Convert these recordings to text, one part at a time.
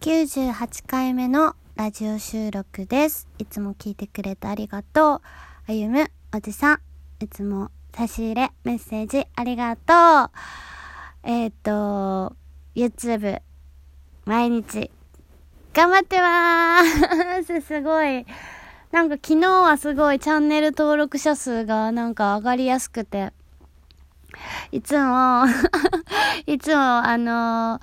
98回目のラジオ収録です。いつも聞いてくれてありがとう。あゆむ、おじさん。いつも差し入れ、メッセージありがとう。えっ、と、YouTube、毎日、頑張ってまーす。すごい。なんか昨日はすごいチャンネル登録者数がなんか上がりやすくて、いつも、いつもあの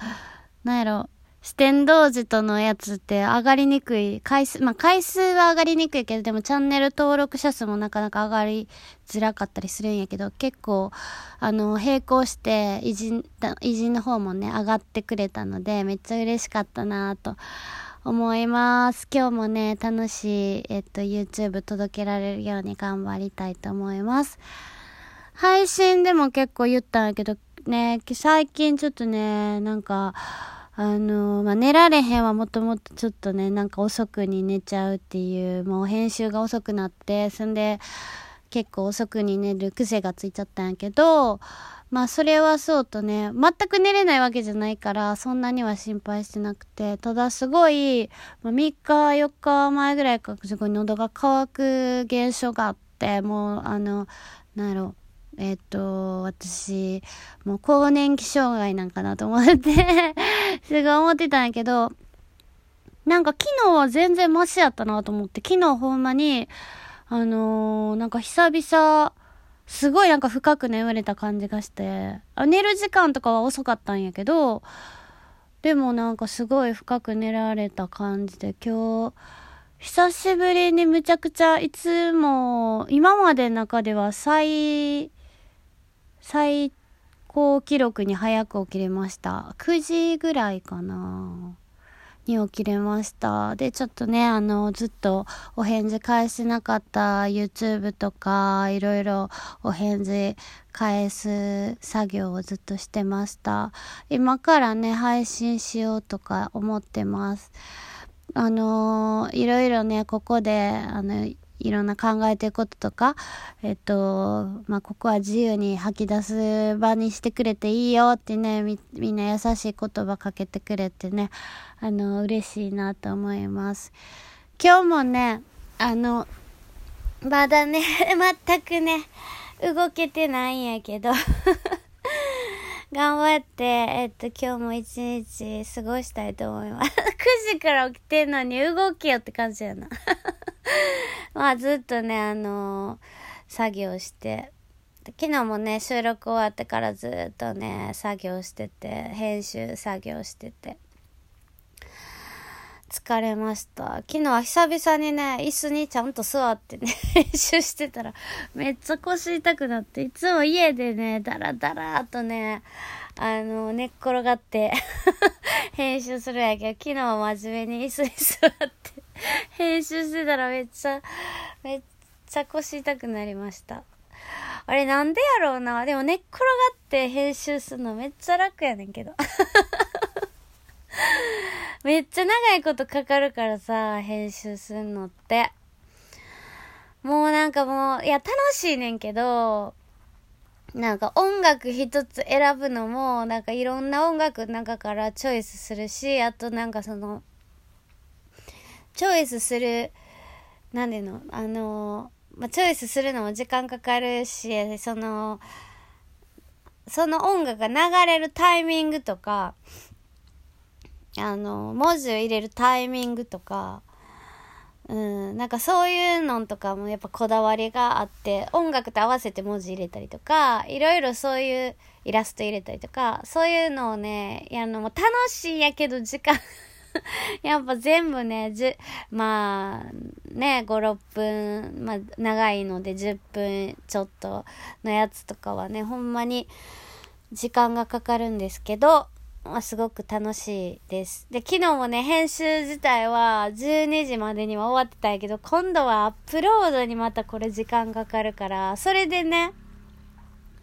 なんやろ、四天童寺とのやつって上がりにくい、回数、まあ、回数は上がりにくいけど、でもチャンネル登録者数もなかなか上がりづらかったりするんやけど、結構、あの、並行して偉人、偉人の方もね、上がってくれたので、めっちゃ嬉しかったなと思います。今日もね、楽しい、えっと、YouTube 届けられるように頑張りたいと思います。配信でも結構言ったんやけど、ね、最近ちょっとね、なんか、あの、まあ、寝られへんはもともとちょっとね、なんか遅くに寝ちゃうっていう、もう編集が遅くなって、そんで、結構遅くに寝る癖がついちゃったんやけど、まあそれはそうとね、全く寝れないわけじゃないから、そんなには心配してなくて、ただすごい、まあ、3日、4日前ぐらいかすごい喉が渇く現象があって、もうあの、なんやろう、えっ、と、私、もう更年期障害なんかなと思って。すごい思ってたんやけど、なんか昨日は全然マシやったなと思って、昨日ほんまに、あのー、なんか久々、すごいなんか深く眠れた感じがして、あ寝る時間とかは遅かったんやけど、でもなんかすごい深く寝られた感じで、今日、久しぶりにむちゃくちゃ、いつも、今までの中では最、最高記録に早く起きれました。9時ぐらいかなに起きれました。で、ちょっとね、あの、ずっとお返事返してなかった YouTube とか、いろいろお返事返す作業をずっとしてました。今からね、配信しようとか思ってます。あのいろいろね、ここで、あの、いろんな考えてることとか、えっと、まあ、ここは自由に吐き出す場にしてくれていいよってね、み、みんな優しい言葉かけてくれてね、あの、嬉しいなと思います。今日もね、あの、まだね、全くね、動けてないんやけど、頑張って、えっと、今日も一日過ごしたいと思います。9時から起きてんのに動けよって感じやな。まあずっとね、あのー、作業して、昨日もね、収録終わってからずっとね、作業してて、編集作業してて、疲れました。昨日は久々にね、椅子にちゃんと座ってね、編集してたら、めっちゃ腰痛くなって、いつも家でね、ダラダラーとね、あの、寝っ転がって 編集するんやけど、昨日は真面目に椅子に座って、編集してたらめっちゃ、めっちゃ腰痛くなりました。あれなんでやろうな。でも寝っ転がって編集するのめっちゃ楽やねんけど。めっちゃ長いことかかるからさ、編集するのって。もうなんかもう、いや楽しいねんけど、なんか音楽一つ選ぶのも、なんかいろんな音楽の中からチョイスするし、あとなんかその、チョイスする、なんでの、あの、まあ、チョイスするのも時間かかるし、その、その音楽が流れるタイミングとか、あの、文字を入れるタイミングとか、うん、なんかそういうのとかもやっぱこだわりがあって、音楽と合わせて文字入れたりとか、いろいろそういうイラスト入れたりとか、そういうのをね、やるのも楽しいやけど時間 やっぱ全部ね、じゅ、まあ、ね、5、6分、まあ、長いので10分ちょっとのやつとかはね、ほんまに時間がかかるんですけど、まあ、すごく楽しいです。で、昨日もね、編集自体は12時までには終わってたんやけど、今度はアップロードにまたこれ時間かかるから、それでね、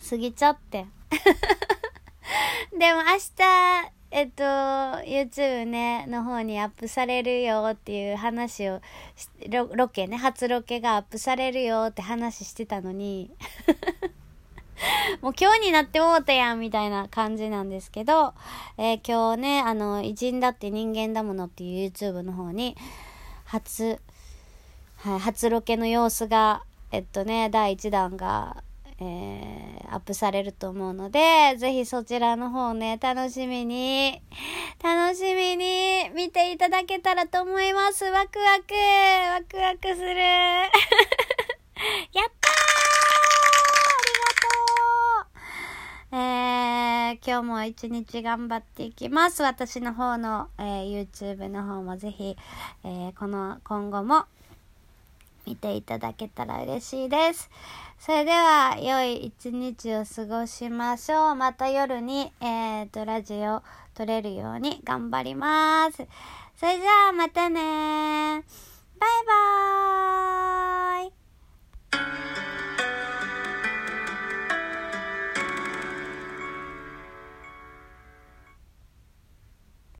過ぎちゃって。でも明日、えっと、YouTube ね、の方にアップされるよっていう話をロ、ロケね、初ロケがアップされるよって話してたのに、もう今日になってもうたやんみたいな感じなんですけど、えー、今日ね、あの、偉人だって人間だものっていう YouTube の方に、初、はい、初ロケの様子が、えっとね、第1弾が、えー、アップされると思うので、ぜひそちらの方ね、楽しみに、楽しみに見ていただけたらと思います。ワクワク、ワクワクする。やったーありがとうえー、今日も一日頑張っていきます。私の方の、えー、YouTube の方もぜひ、えー、この、今後も見ていただけたら嬉しいです。それでは、良い一日を過ごしましょう。また夜に、え、ー、と、ラジオ撮れるように頑張ります。それじゃあ、またねバイバーイ